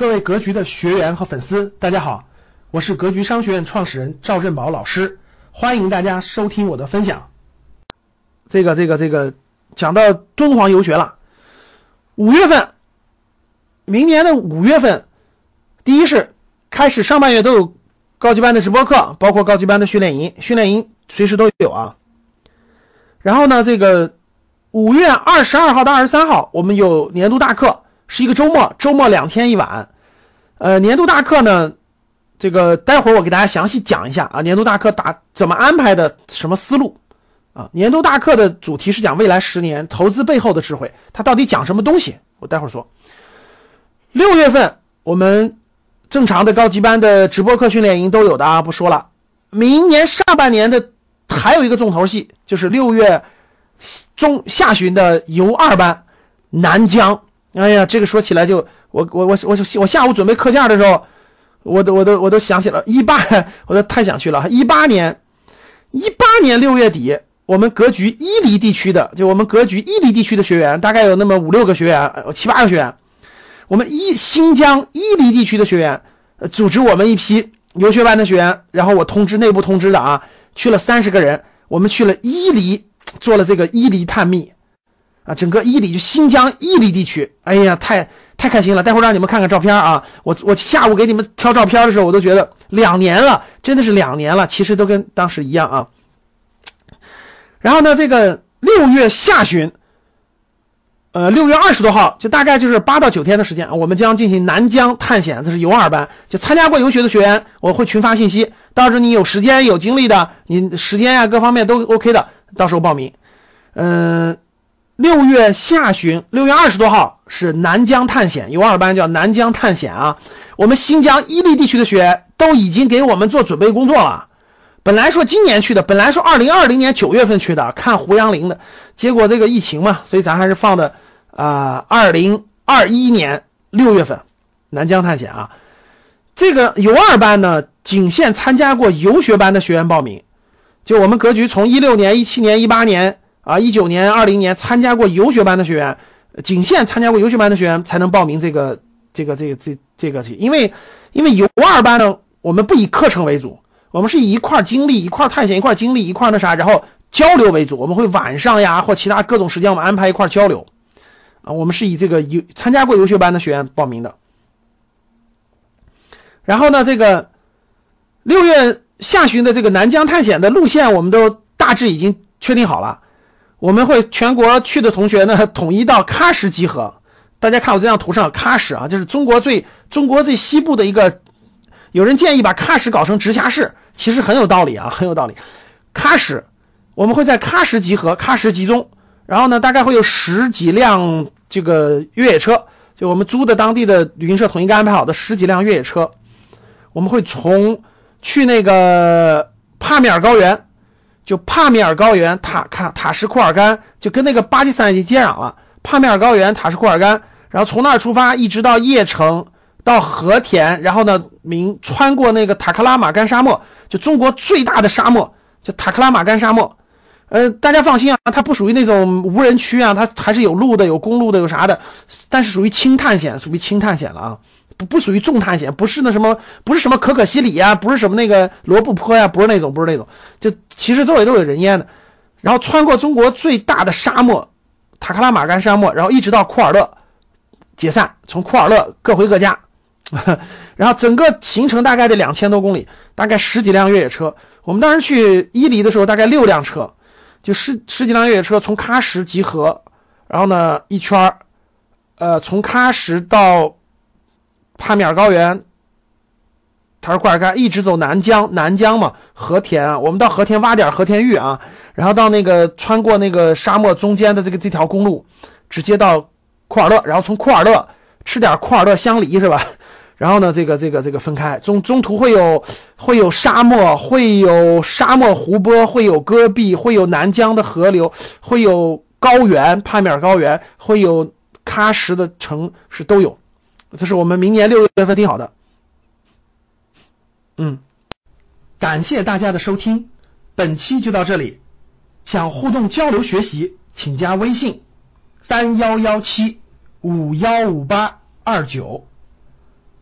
各位格局的学员和粉丝，大家好，我是格局商学院创始人赵振宝老师，欢迎大家收听我的分享。这个这个这个讲到敦煌游学了，五月份，明年的五月份，第一是开始上半月都有高级班的直播课，包括高级班的训练营，训练营随时都有啊。然后呢，这个五月二十二号到二十三号，我们有年度大课。是一个周末，周末两天一晚，呃，年度大课呢，这个待会儿我给大家详细讲一下啊，年度大课打怎么安排的，什么思路啊？年度大课的主题是讲未来十年投资背后的智慧，它到底讲什么东西？我待会儿说。六月份我们正常的高级班的直播课训练营都有的啊，不说了。明年上半年的还有一个重头戏，就是六月中下旬的游二班南疆。哎呀，这个说起来就我我我我我下午准备课件的时候，我都我都我都想起了，一八我都太想去了。一八年一八年六月底，我们格局伊犁地区的，就我们格局伊犁地区的学员，大概有那么五六个学员，七八个学员，我们一新疆伊犁地区的学员，组织我们一批游学班的学员，然后我通知内部通知的啊，去了三十个人，我们去了伊犁，做了这个伊犁探秘。啊，整个伊犁就新疆伊犁地区，哎呀，太太开心了！待会儿让你们看看照片啊，我我下午给你们挑照片的时候，我都觉得两年了，真的是两年了，其实都跟当时一样啊。然后呢，这个六月下旬，呃，六月二十多号，就大概就是八到九天的时间，我们将进行南疆探险，这是游二班，就参加过游学的学员，我会群发信息，到时候你有时间有精力的，你时间呀各方面都 OK 的，到时候报名，嗯。六月下旬，六月二十多号是南疆探险，有二班叫南疆探险啊。我们新疆伊犁地区的学员都已经给我们做准备工作了。本来说今年去的，本来说二零二零年九月份去的，看胡杨林的，结果这个疫情嘛，所以咱还是放的啊二零二一年六月份南疆探险啊。这个游二班呢，仅限参加过游学班的学员报名。就我们格局从一六年、一七年、一八年。啊，一九年、二零年参加过游学班的学员，仅限参加过游学班的学员才能报名这个、这个、这个、这、这个去，因为因为游二班呢，我们不以课程为主，我们是以一块经历、一块探险、一块经历、一块那啥，然后交流为主。我们会晚上呀或其他各种时间，我们安排一块交流。啊，我们是以这个游参加过游学班的学员报名的。然后呢，这个六月下旬的这个南疆探险的路线，我们都大致已经确定好了。我们会全国去的同学呢，统一到喀什集合。大家看我这张图上，喀什啊，就是中国最中国最西部的一个。有人建议把喀什搞成直辖市，其实很有道理啊，很有道理。喀什，我们会在喀什集合，喀什集中。然后呢，大概会有十几辆这个越野车，就我们租的当地的旅行社统一安排好的十几辆越野车。我们会从去那个帕米尔高原。就帕米尔高原塔卡塔什库尔干就跟那个巴基斯坦已经接壤了。帕米尔高原塔什库尔干，然后从那儿出发，一直到叶城，到和田，然后呢，明穿过那个塔克拉玛干沙漠，就中国最大的沙漠，就塔克拉玛干沙漠。呃，大家放心啊，它不属于那种无人区啊，它还是有路的，有公路的，有啥的，但是属于轻探险，属于轻探险了啊。不不属于重探险，不是那什么，不是什么可可西里呀，不是什么那个罗布泊呀，不是那种，不是那种，就其实周围都有人烟的。然后穿过中国最大的沙漠塔克拉玛干沙漠，然后一直到库尔勒解散，从库尔勒各回各家。然后整个行程大概得两千多公里，大概十几辆越野车。我们当时去伊犁的时候，大概六辆车，就十十几辆越野车从喀什集合，然后呢一圈儿呃，从喀什到。帕米尔高原，塔什库尔干一直走南疆，南疆嘛，和田啊，我们到和田挖点和田玉啊，然后到那个穿过那个沙漠中间的这个这条公路，直接到库尔勒，然后从库尔勒吃点库尔勒香梨是吧？然后呢，这个这个这个分开，中中途会有会有沙漠，会有沙漠湖泊，会有戈壁，会有南疆的河流，会有高原，帕米尔高原，会有喀什的城市都有。这是我们明年六月份定好的。嗯，感谢大家的收听，本期就到这里。想互动交流学习，请加微信三幺幺七五幺五八二九。